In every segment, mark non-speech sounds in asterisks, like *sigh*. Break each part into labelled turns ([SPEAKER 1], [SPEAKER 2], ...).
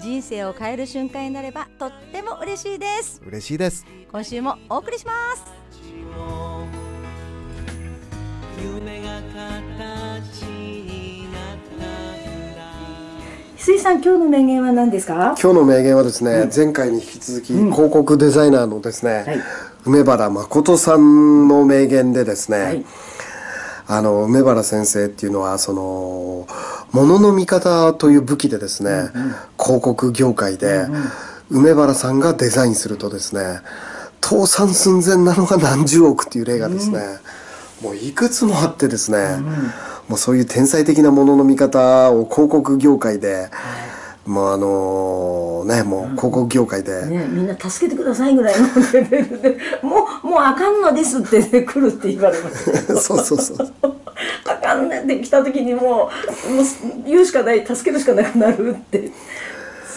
[SPEAKER 1] 人生を変える瞬間になればとっても嬉しいです。
[SPEAKER 2] 嬉しいです。
[SPEAKER 1] 今週もお送りします。
[SPEAKER 3] 夢が形になったんだ
[SPEAKER 4] 水さん今日の名言は何ですか？
[SPEAKER 2] 今日の名言はですね、前回に引き続き広告デザイナーのですね、
[SPEAKER 4] はい。
[SPEAKER 2] 梅原誠さんの名言でですね、
[SPEAKER 4] はい
[SPEAKER 2] あの梅原先生っていうのはその物の見方という武器でですね、広告業界で、梅原さんがデザインするとですね倒産寸前なのが何十億っていう例がですね、もういくつもあってですね、もうそういう天才的なものの見方を広告業界で、もうあのねもう広告業界で、
[SPEAKER 4] ね、みんな助けてくださいぐらいのレベルでもうもうあかんのですって、ね、来るって言われます *laughs*
[SPEAKER 2] そうそうそう。
[SPEAKER 4] あかんねって来た時にもうもう言うしかない助けるしかなくなるって。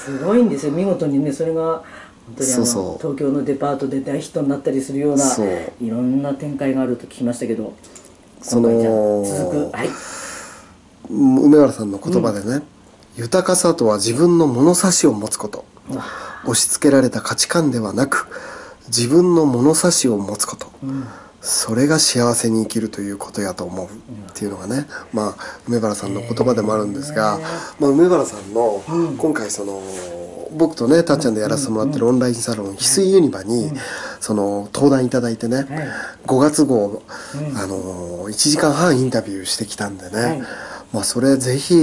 [SPEAKER 4] すごいんですよ。見事にねそれが本当にあの東京のデパートで大ヒットになったりするようないろんな展開があると聞きましたけど
[SPEAKER 2] その
[SPEAKER 4] 続く。はい。
[SPEAKER 2] 梅原さんの言葉でね、豊かさとは自分の物差しを持つこと。押し付けられた価値観ではなく自分の物差しを持つこと、それが幸せに生きるということやと思う。っていうのがね、まあ梅原さんの言葉でもあるんですが、まあ、梅原さんの今回その僕とねたっちゃんでやらせてもらってるオンラインサロン翡翠ユニバにその登壇いただいてね、5月号、あの1時間半インタビューしてきたんでね、
[SPEAKER 4] はい
[SPEAKER 2] まあそれぜひ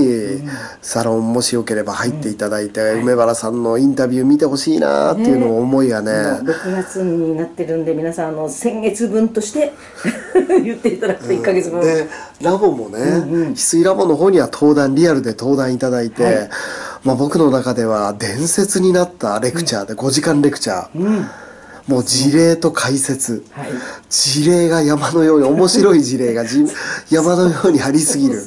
[SPEAKER 2] サロンもしよければ入っていただいて、梅原さんのインタビュー見てほしいなっていうのを思いがね
[SPEAKER 4] もう6月になってるんで皆さんあの先月分として *laughs* 言っていただくと1ヶ月分、
[SPEAKER 2] でラボもね、翡翠ラボの方には登壇リアルで登壇いただいて、まあ、僕の中では伝説になったレクチャーで5時間レクチャー、もう事例と解説、
[SPEAKER 4] はい。
[SPEAKER 2] 事例が山のように面白い事例が *laughs* じ山のようにありすぎる。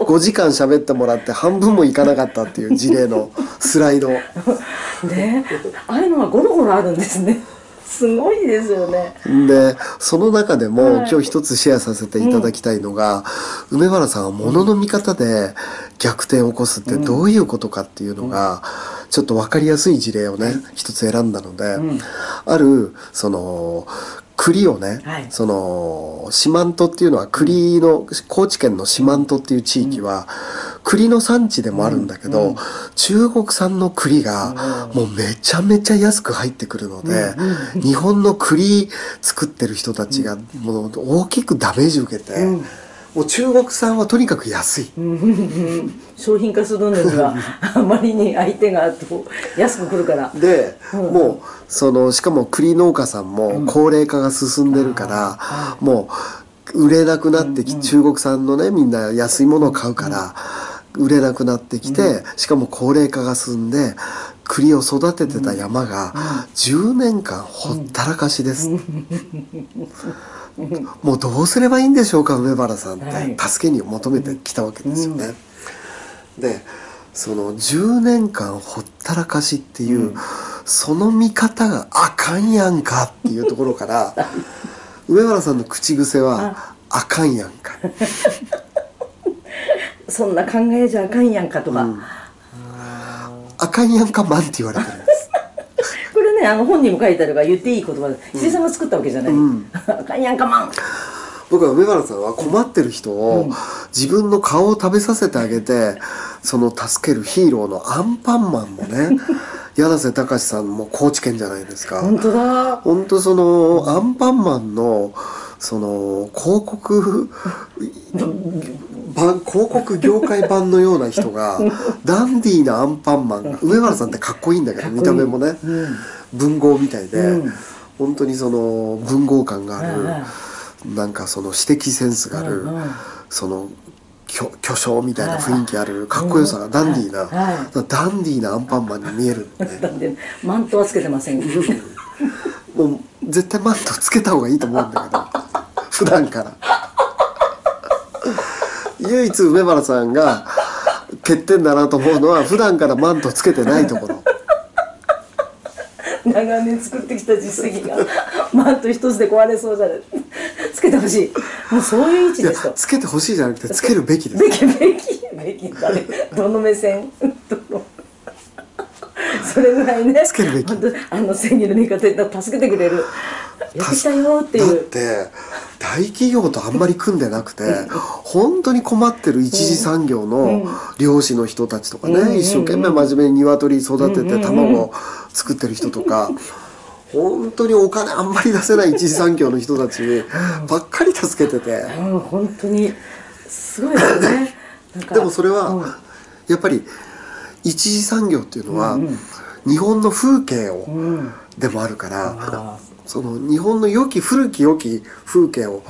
[SPEAKER 2] 5時間喋ってもらって半分もいかなかったっていう事例のスライド。*laughs*
[SPEAKER 4] ね。ああいうのがゴロゴロあるんですねすごいですよね。
[SPEAKER 2] でその中でも、
[SPEAKER 4] はい。
[SPEAKER 2] 今日一つシェアさせていただきたいのが、梅原さんは物の見方で逆転を起こすってどういうことかっていうのが、ちょっと分かりやすい事例をね、一つ選んだので、あるその栗をね、
[SPEAKER 4] はい。
[SPEAKER 2] その四万十っていうのは栗の高知県の四万十っていう地域は、栗の産地でもあるんだけど、中国産の栗がもうめちゃめちゃ安く入ってくるので、日本の栗作ってる人たちがもう大きくダメージ受けて、もう中国産はとにかく安い。
[SPEAKER 4] 商品化するのには *laughs* あまりに相手が安く来るから。
[SPEAKER 2] で、もうそのしかも栗農家さんも高齢化が進んでるから、もう売れなくなってき、中国産のねみんな安いものを買うから、売れなくなってきて、しかも高齢化が進んで栗を育ててた山が10年間ほったらかしです、*laughs* もうどうすればいいんでしょうか梅原さんって、
[SPEAKER 4] はい。
[SPEAKER 2] 助けに求めてきたわけですよね。でその10年間ほったらかしっていう、その見方があかんやんかっていうところから *laughs* 梅原さんの口癖は「あかんやんか *laughs*
[SPEAKER 4] そんな考えじゃあかんやんかとか、」「
[SPEAKER 2] あかんやんかマン」って言われてるんです。*laughs*
[SPEAKER 4] これねあの本にも書いてあるから言っていい言葉で。石井さんが作ったわけじゃない、あかんやんかまん。
[SPEAKER 2] 僕は梅原さんは困ってる人を自分の顔を食べさせてあげてその助けるヒーローのアンパンマンもね *laughs* 柳瀬隆さんも高知県じゃないですか。
[SPEAKER 4] 本当だ。
[SPEAKER 2] 本当そのアンパンマンのその広告版広告業界版のような人が *laughs* ダンディーなアンパンマンが梅原さんってかっこいいんだけど見た目もね文豪みたいで本当にその文豪感があるなんかその指摘センスがあるその巨巨匠みたいな雰囲気あるかっこよさがダンディーな
[SPEAKER 4] はい。
[SPEAKER 2] ダンディーなアンパンマンに見える
[SPEAKER 4] って。マントはつけてません。
[SPEAKER 2] も *laughs* もう絶対マントつけた方がいいと思うんだけど普段から。唯一梅原さんが欠点だなと思うのは普段からマントつけてないところ。
[SPEAKER 4] 長年作ってきた実績がマント一つで壊れそうじゃない。つけてほしい。もうそういう位置ですと
[SPEAKER 2] つけてほしいじゃなくてつけるべきです。
[SPEAKER 4] べきべきべき。だねどの目線？どの？それぐらいね。
[SPEAKER 2] つけるべき。
[SPEAKER 4] あの正義の味方で助けてくれる。やってきたよって
[SPEAKER 2] だっ
[SPEAKER 4] いう
[SPEAKER 2] て大企業とあんまり組んでなくて本当に困ってる一次産業の漁師の人たちとかね、
[SPEAKER 4] うん。
[SPEAKER 2] 一生懸命真面目に鶏育てて卵を作ってる人とか、本当にお金あんまり出せない一次産業の人たちばっかり助けてて、
[SPEAKER 4] うん。本当にすごいですね。
[SPEAKER 2] でもそれ
[SPEAKER 4] うん
[SPEAKER 2] はやっぱり一次産業っていうのは日本の風景を
[SPEAKER 4] うん。
[SPEAKER 2] でもあるから。
[SPEAKER 4] あ
[SPEAKER 2] その日本の良き古き良き風景を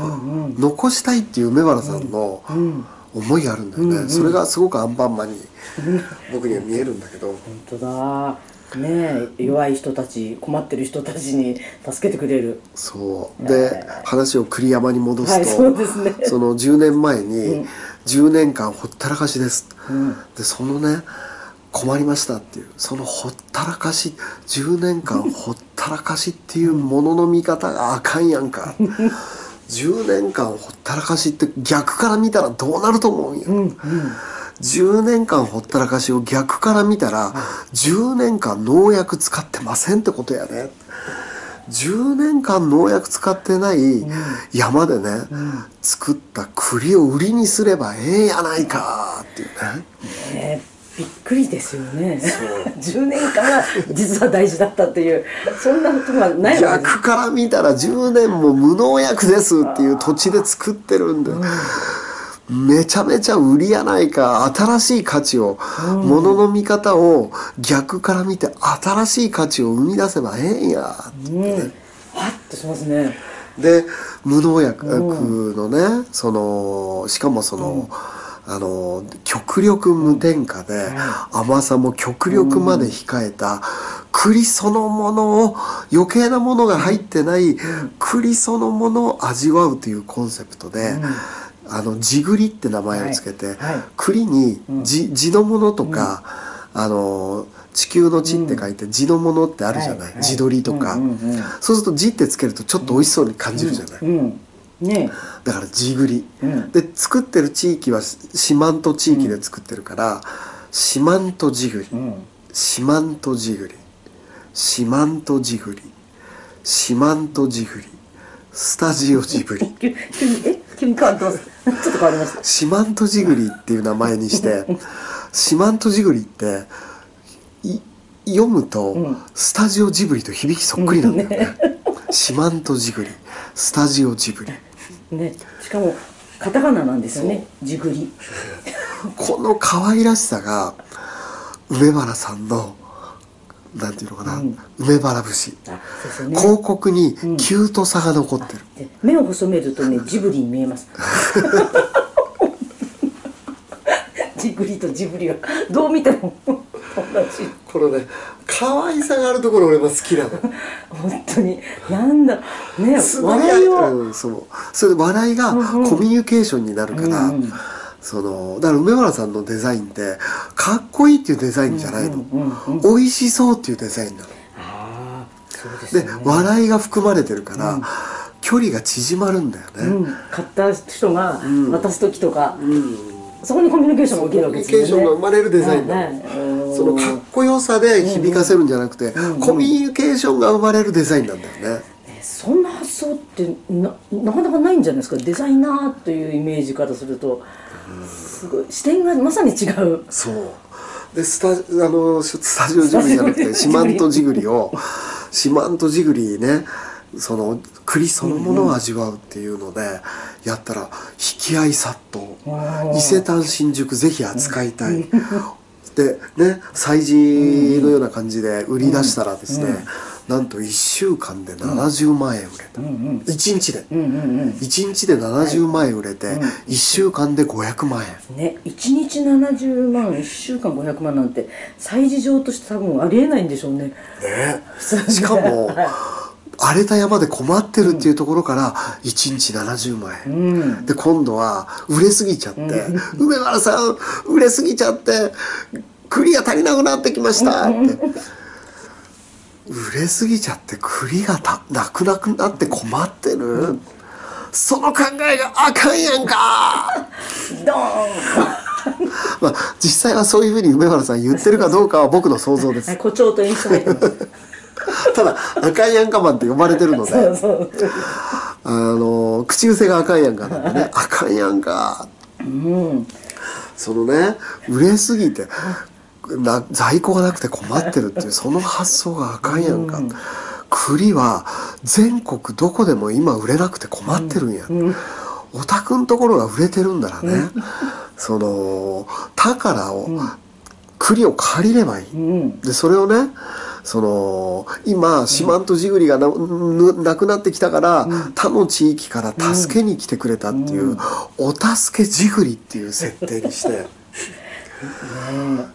[SPEAKER 2] 残したいっていう梅原さんの
[SPEAKER 4] うん。
[SPEAKER 2] 思いがあるんだよね、
[SPEAKER 4] うんうん。
[SPEAKER 2] それがすごくアンパンマンに *laughs* 僕には見えるんだけど。
[SPEAKER 4] 本当だ。ねえ弱い人たち困ってる人たちに助けてくれる。
[SPEAKER 2] そう。で話を栗山に戻すと、
[SPEAKER 4] はいそうですね。
[SPEAKER 2] その10年前に
[SPEAKER 4] うん。
[SPEAKER 2] 10年間ほったらかしです、
[SPEAKER 4] うん。
[SPEAKER 2] でそのね困りましたっていう。そのほったらかし10年間ほったらかしっていうものの見方があかんやんか。10年間ほったらかしって逆から見たらどうなると思うんや、
[SPEAKER 4] うんうん。
[SPEAKER 2] 10年間ほったらかしを逆から見たら10年間農薬使ってませんってことやね。10年間農薬使ってない山でね、
[SPEAKER 4] ん。
[SPEAKER 2] 作った栗を売りにすればええやないかっていうね。
[SPEAKER 4] ねえびっくりですよね。10年間が実は大事だったっていうそんなことがないわけです。
[SPEAKER 2] 逆から見たら10年も無農薬ですっていう土地で作ってるんで、めちゃめちゃ売りやないか新しい価値を、物の見方を逆から見て新しい価値を生み出せばええんやって
[SPEAKER 4] うん。はっとしますね。
[SPEAKER 2] で無農薬のねそのしかもその、あの極力無添加で甘さも極力まで控えた栗そのものを余計なものが入ってない栗そのものを味わうというコンセプトで、あの地栗って名前をつけて、栗に地地のものとか、あの地球の地って書いて地のものってあるじゃない、地鶏とか、そうすると地ってつけるとちょっと美味しそうに感じるじゃない、
[SPEAKER 4] うんね
[SPEAKER 2] だから地栗、
[SPEAKER 4] うん。
[SPEAKER 2] で作ってる地域は四万十地域で作ってるから四万十地栗。四万十地栗。四万十地栗。四万十地栗。スタジオジブリ
[SPEAKER 4] 急急にえ？急に変わってますちょっと変わりました。
[SPEAKER 2] 四万十ジグリっていう名前にして四万十ジグリってい読むと、
[SPEAKER 4] うん。
[SPEAKER 2] スタジオジブリと響きそっくりなんだよね。四万十ジグリスタジオジブリ
[SPEAKER 4] ねしかもカタカナなんですよねじぐり
[SPEAKER 2] この可愛らしさが梅原さんのなんていうのかな、
[SPEAKER 4] うん。
[SPEAKER 2] 梅原節。
[SPEAKER 4] ね。
[SPEAKER 2] 広告に
[SPEAKER 4] うん。
[SPEAKER 2] キュートさが残ってる、
[SPEAKER 4] で目を細めるとね *laughs* ジブリに見えます。*laughs* ジブリとジブリはどう見ても同じ
[SPEAKER 2] このね可愛さがあるところ俺も好きなの。*laughs*
[SPEAKER 4] 本当に。なんだ。ね笑いを、
[SPEAKER 2] うん、そう。それで笑いがコミュニケーションになるから、
[SPEAKER 4] うんうん。
[SPEAKER 2] そのだから梅原さんのデザインってかっこいいっていうデザインじゃないの、
[SPEAKER 4] うんうんうん
[SPEAKER 2] 美味しそうっていうデザインなの。
[SPEAKER 4] ああそうでね。
[SPEAKER 2] 笑いが含まれてるから、
[SPEAKER 4] うん。
[SPEAKER 2] 距離が縮まるんだよね、
[SPEAKER 4] うん、買った人が
[SPEAKER 2] ん。
[SPEAKER 4] 渡す時とか、
[SPEAKER 2] うん
[SPEAKER 4] そこにコミュニケーションが起きるわけですよね。
[SPEAKER 2] コミュニケーションが生まれるデザインなの、
[SPEAKER 4] はいはい
[SPEAKER 2] そのかっこよさで響かせるんじゃなくて、
[SPEAKER 4] うん。うん
[SPEAKER 2] コミュニケーションが生まれるデザインなんだよね、
[SPEAKER 4] ねそんな発想ってななかなかないんじゃないですか？デザイナーというイメージからするとすごい視点がまさに違う。
[SPEAKER 2] そう。でスタあのスタジオジブリじゃなくて四万十ジグリを四万十ジグリねその栗そのものを味わうっていうのでやったら引き合い殺到
[SPEAKER 4] うん
[SPEAKER 2] 伊勢丹新宿ぜひ扱いたい。*laughs* でね催事のような感じで売り出したらですね、なんと1週間で70万円売れた、
[SPEAKER 4] うん。うん
[SPEAKER 2] 1日で。
[SPEAKER 4] うんうんうん
[SPEAKER 2] 1日で70万円売れて、
[SPEAKER 4] うん。
[SPEAKER 2] 1週間で500万円。
[SPEAKER 4] ね1日70万1週間500万なんて催事場として多分ありえないんでしょうね。
[SPEAKER 2] ね。しかも
[SPEAKER 4] はい
[SPEAKER 2] 荒れた山で困ってるっていうところから1日70万円、
[SPEAKER 4] うん。
[SPEAKER 2] で今度は売れすぎちゃって「梅原さん売れすぎちゃって栗が足りなくなってきました」って。売れすぎちゃって栗がたなくなくなって困ってる、その考えがあかんやんか。
[SPEAKER 4] ドーン。
[SPEAKER 2] まあ実際はそういうふうに梅原さん言ってるかどうかは僕の想像です。
[SPEAKER 4] はい誇張と演出入ってます *laughs*
[SPEAKER 2] ただ「あかんやんかマン」って呼ばれてるので。あの口癖があかんやんかなんでね「あかんやんか」
[SPEAKER 4] うん。
[SPEAKER 2] そのね売れすぎてな在庫がなくて困ってるっていうその発想があかんやん。か、栗は全国どこでも今売れなくて困ってるんや、お宅のところが売れてるんだらね、その宝を、栗を借りればいい、
[SPEAKER 4] うん。
[SPEAKER 2] でそれをねその今四万十ジグリがな,、なくなってきたから、他の地域から助けに来てくれたっていう、お助けジグリっていう設定にして。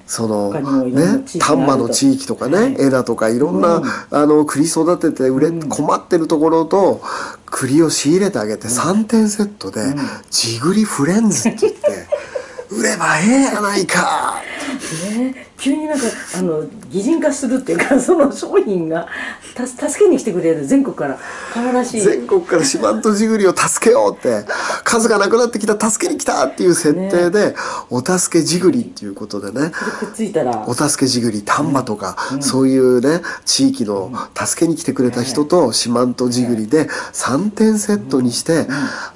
[SPEAKER 2] そのね丹波の地域とかね、枝とかいろんな、あの栗育てて売れ、困ってるところと栗を仕入れてあげて3点セットで「ジグリフレンズ」って言って売ればええやないか。
[SPEAKER 4] ね、急になんかあの擬人化するっていうか *laughs* その商品がた助けに来てくれる全国から。可愛らしい。
[SPEAKER 2] 全国から四万十ジグリを助けようって数がなくなってきた助けに来たっていう設定で、お助けジグリっていうことでね。
[SPEAKER 4] くっついたら。
[SPEAKER 2] お助けジグリ丹波とか、そういうね地域の助けに来てくれた人と四万十ジグリで3点セットにして、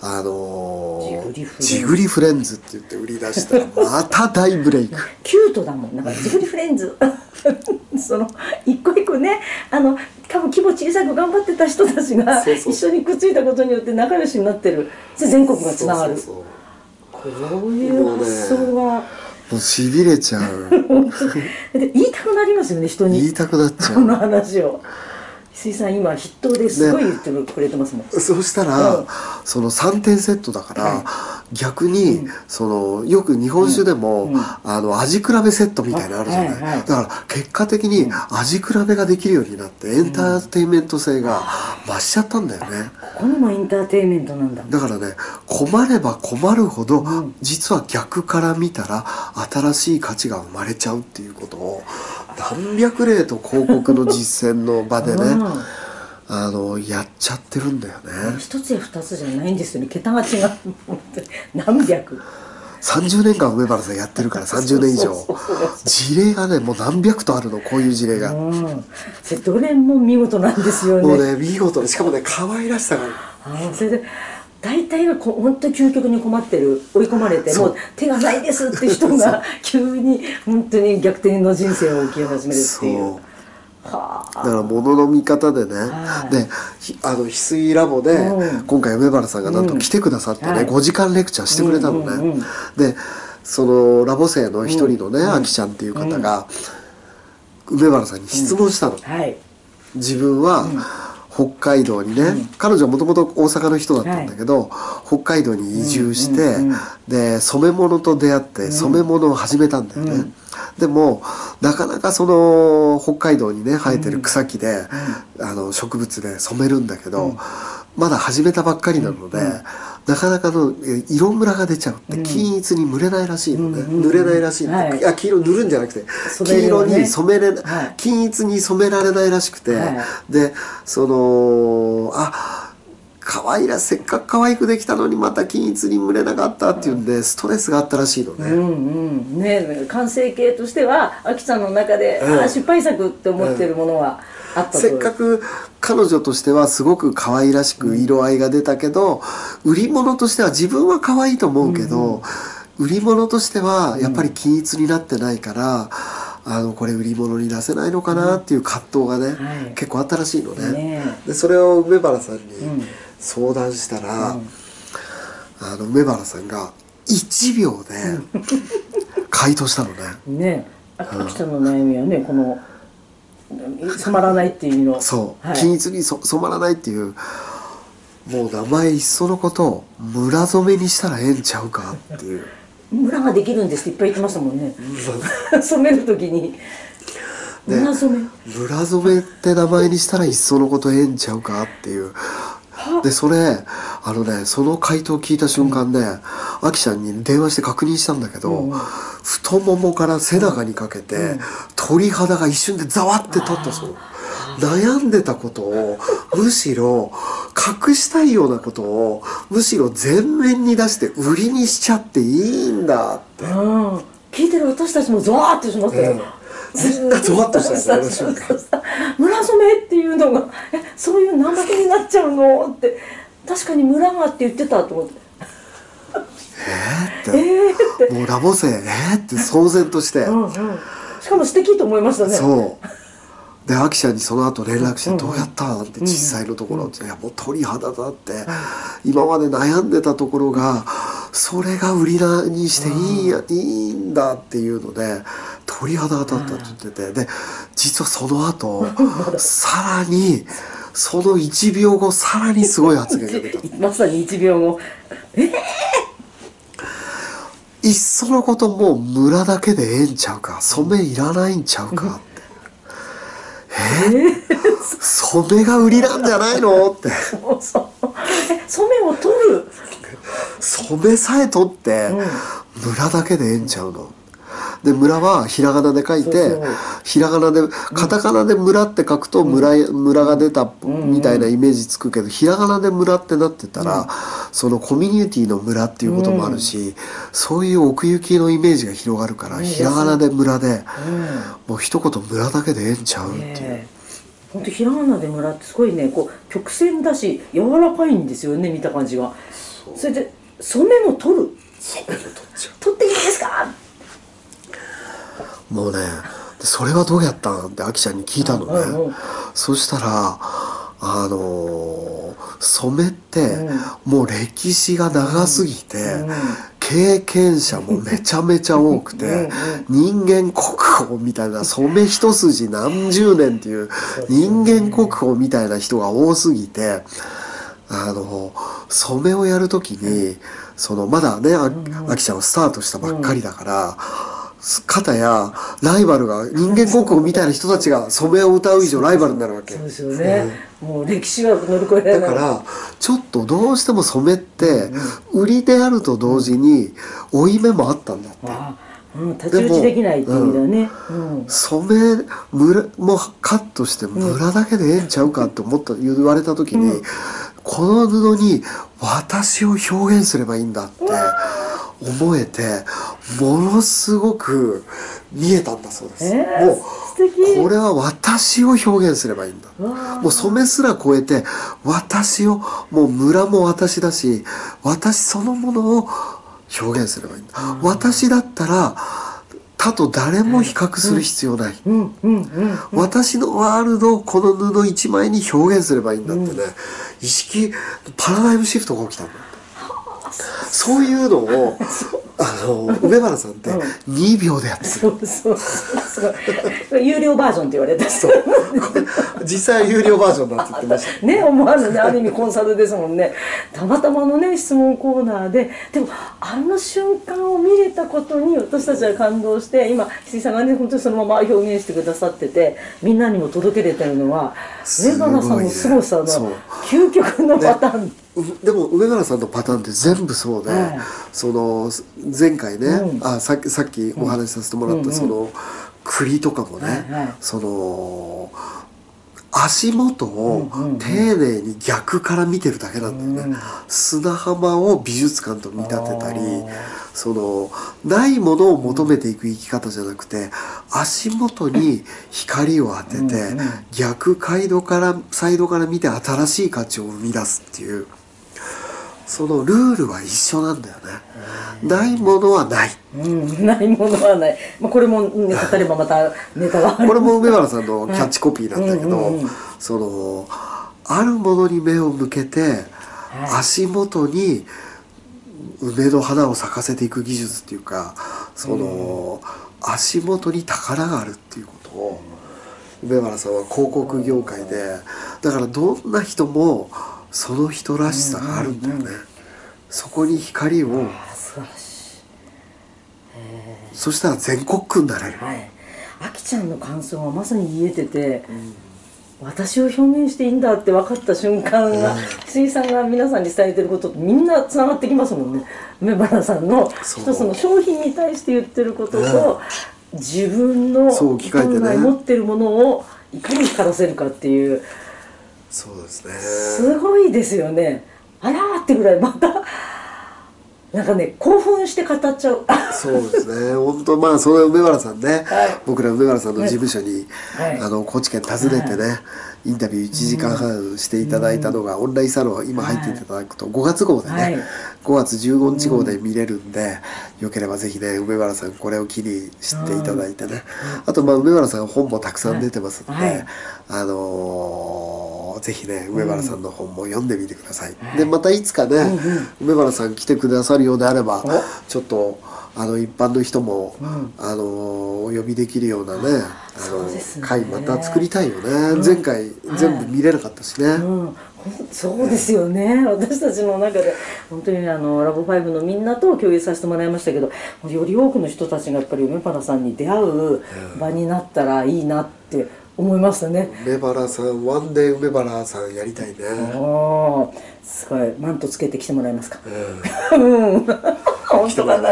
[SPEAKER 2] あのー
[SPEAKER 4] ジグリフレンズ。
[SPEAKER 2] ジグリフレンズって言って売り出した。らまた大ブレイク。
[SPEAKER 4] キュートだもん。なんかジブリフレンズ。*laughs* その一個一個ね。あの多分規模小さく頑張ってた人たちが一緒にくっついたことによって仲良しになってる。全国がつながる。
[SPEAKER 2] そうそうそう。
[SPEAKER 4] こういう発想が。
[SPEAKER 2] もうしびれちゃう。*laughs*
[SPEAKER 4] で言いたくなりますよね人に。
[SPEAKER 2] 言いたくなっちゃ
[SPEAKER 4] この
[SPEAKER 2] う
[SPEAKER 4] 話を翡翠さん今筆頭ですごい言ってくれてますもん、
[SPEAKER 2] そうしたら、
[SPEAKER 4] うん。
[SPEAKER 2] その3点セットだから、逆に、そのよく日本酒でも、
[SPEAKER 4] うん。
[SPEAKER 2] あの味比べセットみたいなのあるじゃない、
[SPEAKER 4] はいはい。
[SPEAKER 2] だから結果的に味比べができるようになってエンターテインメント性が増しちゃったんだよね、
[SPEAKER 4] ここにもエンターテインメントなんだ。
[SPEAKER 2] だからね困れば困るほど、
[SPEAKER 4] ん。
[SPEAKER 2] 実は逆から見たら新しい価値が生まれちゃうっていうことを何百例と広告の実践の場でね、
[SPEAKER 4] うん。
[SPEAKER 2] あのやっちゃってるんだよね。
[SPEAKER 4] 一つや二つじゃないんですよね。桁が違う何百。
[SPEAKER 2] 30年間梅原さんやってるから *laughs* 30年以上。事例がねもう何百とあるのこういう事例が、
[SPEAKER 4] うん。どれも見事なんですよね。
[SPEAKER 2] もうね見事。でしかもね可愛らしさが
[SPEAKER 4] あーそれで大体がこ本当究極に困ってる追い込まれてもう手がないですって人が急に本当に逆転の人生を生き始めるっていう。は
[SPEAKER 2] だから物の見方でね、
[SPEAKER 4] はい。
[SPEAKER 2] でひあの翡翠ラボで、
[SPEAKER 4] うん。
[SPEAKER 2] 今回梅原さんがなんと来てくださってね、
[SPEAKER 4] はい。
[SPEAKER 2] 5時間レクチャーしてくれたのね、
[SPEAKER 4] うんうんうん
[SPEAKER 2] でそのラボ生の一人のね、あきちゃんっていう方が、梅原さんに質問したの、
[SPEAKER 4] あはい。
[SPEAKER 2] 自分は北海道にね、彼女はもともと大阪の人だったんだけど、北海道に移住して、
[SPEAKER 4] うんうんうん
[SPEAKER 2] で染め物と出会って染め物を始めたんだよね、
[SPEAKER 4] うん。
[SPEAKER 2] でもなかなかその北海道にね生えてる草木で、あの植物で染めるんだけど、まだ始めたばっかりなので、なかなかのえ色ムラが出ちゃうって均一に塗れないらしいのね、
[SPEAKER 4] うんうんうん
[SPEAKER 2] 塗れないらしいの、
[SPEAKER 4] はい。
[SPEAKER 2] いや黄色塗るんじゃなくて黄色に染めれ、
[SPEAKER 4] はい。
[SPEAKER 2] 均一に染められないらしくて、
[SPEAKER 4] は
[SPEAKER 2] でそのあ可愛いらせっかく可愛くできたのにまた均一に塗れなかったっていうんでストレスがあったらしいのね、
[SPEAKER 4] うんうん。ね完成形としてはあきちゃんの中で、
[SPEAKER 2] うん。
[SPEAKER 4] あ失敗作って思ってるものはあったと、
[SPEAKER 2] せっかく彼女としてはすごく可愛らしく色合いが出たけど、売り物としては自分は可愛いと思うけど、売り物としてはやっぱり均一になってないから、あのこれ売り物に出せないのかなっていう葛藤がね、
[SPEAKER 4] はい。
[SPEAKER 2] 結構あったらしいのね。
[SPEAKER 4] ね
[SPEAKER 2] でそれを梅原さんに
[SPEAKER 4] うん。
[SPEAKER 2] 相談したら、
[SPEAKER 4] うん。
[SPEAKER 2] あの梅原さんが1秒で回答したのね。
[SPEAKER 4] ねああきちゃんの悩みはねこの染まらないっていう意味の。
[SPEAKER 2] そう、
[SPEAKER 4] はい、
[SPEAKER 2] 均一にそ染まらないっていうもう名前いっそのことを村染めにしたらええんちゃうかっていう。
[SPEAKER 4] ムラができるんですっていっぱい言ってましたもんね。染める時に。
[SPEAKER 2] で
[SPEAKER 4] 村染め。
[SPEAKER 2] 村染めって名前にしたらいっそのことええんちゃうかっていう。でそれあのねその回答を聞いた瞬間ねあきちゃんに電話して確認したんだけど、
[SPEAKER 4] うん。うん
[SPEAKER 2] 太ももから背中にかけて、鳥肌が一瞬でざわって立ったそう悩んでたことをむしろ隠したいようなことをむしろ前面に出して売りにしちゃっていいんだって。
[SPEAKER 4] うん聞いてる私たちもゾワーってしましたよ、
[SPEAKER 2] みん。なゾワッとしたよねあの瞬間
[SPEAKER 4] 村染めっていうのがえそういう名前になっちゃうのって。確かに村がって言ってたと思って。
[SPEAKER 2] えーって、もうラボ生えーって騒然として、
[SPEAKER 4] うんうん。しかも素敵と思いましたね。
[SPEAKER 2] そうでアキちゃんにその後連絡して「どうやった?」って実際のところって「いやもう鳥肌だって今まで悩んでたところがそれが売りなにしていいやいいんだ」っていうので鳥肌が立ったって言っててで実はその後 *laughs* さらにその1秒後さらにすごい発言が出た。*laughs*
[SPEAKER 4] まさに1秒後。
[SPEAKER 2] いっそのこともう村だけでええんちゃうか染めいらないんちゃうかえ染 *laughs* めが売りなんじゃないの？って。
[SPEAKER 4] そうそう。え染めを取る？
[SPEAKER 2] 染めさえ取って村だけでええんちゃうの？で村はひらがなで書いてひらがなでカタカナで村って書くと村,、村が出たみたいなイメージつくけどひらがなで村ってなってたら、そのコミュニティの村っていうこともあるし、そういう奥行きのイメージが広がるから、ひらがなで村で、もう一言村だけでええんちゃうっていう。
[SPEAKER 4] え。本当ひらがなで村ってすごいねこう曲線だし柔らかいんですよね見た感じが。それで染めも取る。取っていいですか？
[SPEAKER 2] もうねでそれはどうやったんってあきちゃんに聞いたのね、
[SPEAKER 4] うんうん
[SPEAKER 2] そしたらあのー染めってもう歴史が長すぎて、経験者もめちゃめちゃ多くて人間国宝みたいな染め一筋何十年っていう人間国宝みたいな人が多すぎてあの染めをやるときにそのまだねああきちゃんはスタートしたばっかりだから。肩やライバルが人間国宝みたいな人たちが染めを歌う以上ライバルになるわけ。
[SPEAKER 4] そうですよね、もう歴史は乗り越えられない。
[SPEAKER 2] だからちょっとどうしても染めって売りであると同時に負い目もあったんだって。
[SPEAKER 4] あうん、太刀打ちできないっていう意味だよね、うん。
[SPEAKER 2] 染め村もカットして村だけでええんちゃうかって思った言われた時に、この布に私を表現すればいいんだって思えてものすごく見えたんだそうです、
[SPEAKER 4] えー
[SPEAKER 2] もうこれは私を表現すればいいんだ。もう染めすら超えて私をもう村も私だし私そのものを表現すればいいんだ、私だったら他と誰も比較する必要ない、
[SPEAKER 4] うんうんうん
[SPEAKER 2] 私のワールドをこの布一枚に表現すればいいんだってね、意識パラダイムシフトが起きたんだそういうのをあの梅原さんって2秒でやってる。
[SPEAKER 4] そうそう。すごい有料バージョンって言われた
[SPEAKER 2] そう。実際は有料バージョンだって言ってました。
[SPEAKER 4] ね思わぬねある意味コンサルですもんね。たまたまのね質問コーナーで。でもあの瞬間を見れたことに私たちは感動して今石井さんがね本当にそのまま表現してくださっててみんなにも届けれてるのは
[SPEAKER 2] すごいね。
[SPEAKER 4] 上原さんの凄さ
[SPEAKER 2] そう。
[SPEAKER 4] の究極のパターン、
[SPEAKER 2] うでも梅原さんのパターンって全部そうで、
[SPEAKER 4] はい。
[SPEAKER 2] その前回ね、
[SPEAKER 4] うん。
[SPEAKER 2] あさっきさっきお話しさせてもらった、
[SPEAKER 4] うん
[SPEAKER 2] その栗とかもね、
[SPEAKER 4] はいはい。
[SPEAKER 2] その足元を
[SPEAKER 4] うんうんうん。
[SPEAKER 2] 丁寧に逆から見てるだけなんだよね、砂浜を美術館と見立てたりそのないものを求めていく生き方じゃなくて足元に光を当てて
[SPEAKER 4] うんうん。
[SPEAKER 2] 逆サイドから見て新しい価値を生み出すっていうそのルールは一緒なんだよね。ないものはない。
[SPEAKER 4] うん、ないものはない、まあ、これも、ね、語ればまたネタがある。
[SPEAKER 2] これも梅原さんのキャッチコピーなんだけど、
[SPEAKER 4] うんうんうん。
[SPEAKER 2] そのあるものに目を向けて、
[SPEAKER 4] はい。
[SPEAKER 2] 足元に梅の花を咲かせていく技術っていうかその、足元に宝があるっていうことを梅原さんは広告業界でだからどんな人もその人らしさがあるんだよね。そこに光を
[SPEAKER 4] あ素晴らしい。
[SPEAKER 2] そしたら全国区になれる。
[SPEAKER 4] はい。あきちゃんの感想がまさに言えてて、私を表現していいんだって分かった瞬間が筒井さんが皆さんに伝えてることとみんなつながってきますもんね。梅原さんの
[SPEAKER 2] そう。
[SPEAKER 4] 一つの商品に対して言ってることと、自分の
[SPEAKER 2] そう置き換えてね。
[SPEAKER 4] 本来持ってるものをいかに光らせるかっていう
[SPEAKER 2] そうですね。
[SPEAKER 4] すごいですよね。あらーってぐらいまたなんかね興奮して語っちゃう。
[SPEAKER 2] そうですね。本当まあそれ梅原さんね、
[SPEAKER 4] はい。
[SPEAKER 2] 僕ら梅原さんの事務所に、
[SPEAKER 4] はい。
[SPEAKER 2] あの高知県訪ねてね、インタビュー1時間半していただいたのが、オンラインサロン今入っていただくと5月号でね、
[SPEAKER 4] はい。
[SPEAKER 2] 5月15日号で見れるんで、よければぜひね梅原さんこれを機に知っていただいてね、あとまあ梅原さん本もたくさん出てますんで、
[SPEAKER 4] はい。
[SPEAKER 2] あのーぜひね梅原さんの本も読んでみてください、でまたいつかね、梅原さん来てくださるようであればちょっとあの一般の人も、あのーお呼びできるようなねあの
[SPEAKER 4] ね。
[SPEAKER 2] 回また作りたいよね、前回全部見れなかったしね、
[SPEAKER 4] そうですよね。私たちの中で本当にあのラボファイブのみんなと共有させてもらいましたけどより多くの人たちがやっぱり梅原さんに出会う場になったらいいなって思いましたね。
[SPEAKER 2] 梅原さんワンデー梅原さんやりたいね、
[SPEAKER 4] すごいマントつけて来てもらえますか？
[SPEAKER 2] うん
[SPEAKER 4] うん、本当だな。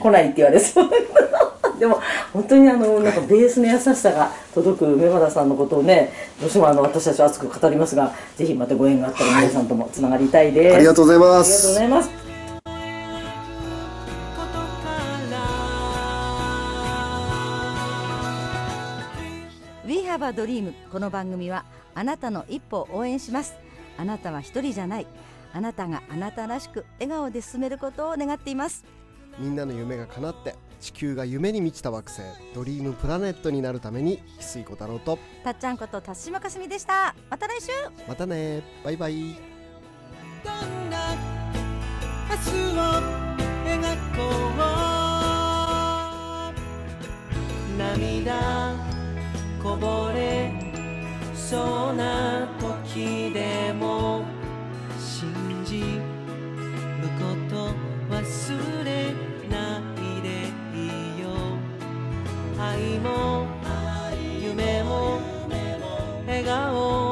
[SPEAKER 4] 来ないって言われそう。*laughs* でも本当にあのなんかベースの優しさが届く梅原さんのことをねどうしてもあの私たちは熱く語りますがぜひまたご縁があったら皆さんともつながりたいです、
[SPEAKER 2] ありがとうございま
[SPEAKER 4] ありがとうご
[SPEAKER 2] す
[SPEAKER 4] ざいます
[SPEAKER 1] We have a dream この番組はあなたの一歩を応援します。あなたは一人じゃない。あなたがあなたらしく笑顔で進めることを願っています。
[SPEAKER 2] みんなの夢が叶って地球が夢に満ちた惑星ドリームプラネットになるために翡翠小太郎と
[SPEAKER 1] たっちゃんこと辰島かすみでした。また来週。
[SPEAKER 2] またね。バイバイ。
[SPEAKER 3] どんな明日を描こう。涙こぼれそうな時でも信じること忘れないでいいよ愛も夢も笑顔